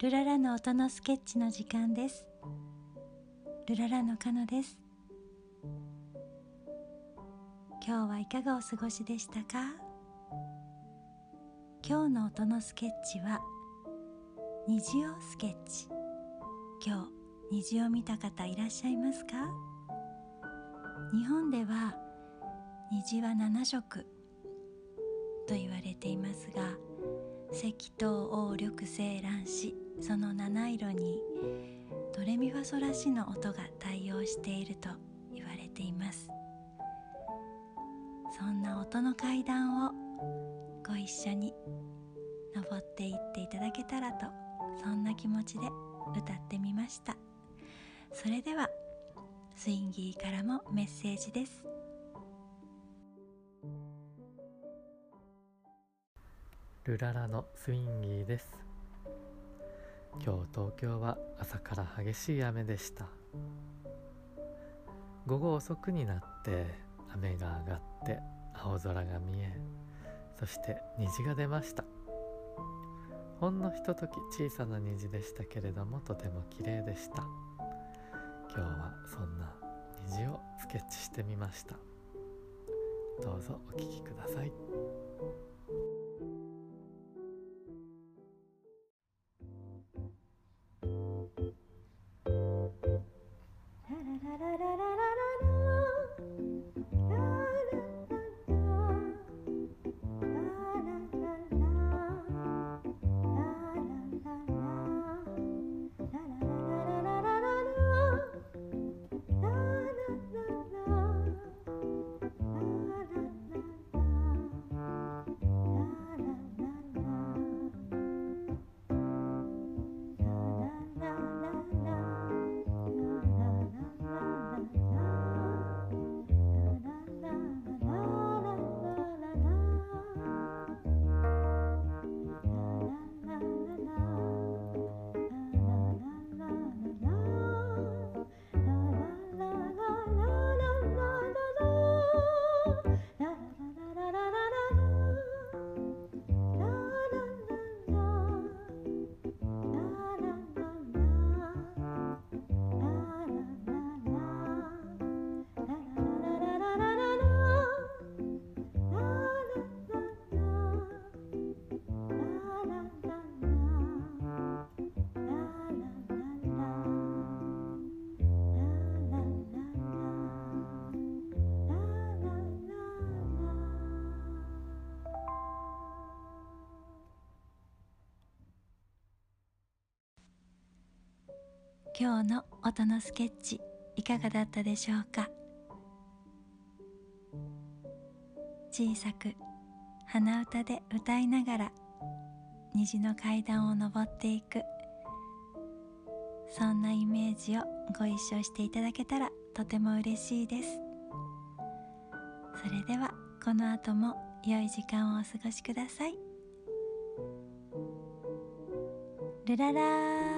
ルララの音のスケッチの時間です。ルララのカノです。今日はいかがお過ごしでしたか？今日の音のスケッチは虹をスケッチ。今日虹を見た方いらっしゃいますか？日本では虹は7色。と言われていますが赤桃黄緑青卵子その七色にドレミファソラシの音が対応していると言われています。そんな音の階段をご一緒に登っていっていただけたらとそんな気持ちで歌ってみました。それではスインギーからもメッセージです。ルララのスインギーです。今日東京は朝から激しい雨でした。午後遅くになって雨が上がって青空が見えそして虹が出ました。ほんのひととき小さな虹でしたけれどもとても綺麗でした。今日はそんな虹をスケッチしてみました。どうぞお聴きください。今日の音のスケッチいかがだったでしょうか？小さく鼻歌で歌いながら虹の階段を登っていくそんなイメージをご一緒していただけたらとても嬉しいです。それではこの後も良い時間をお過ごしください。ルララ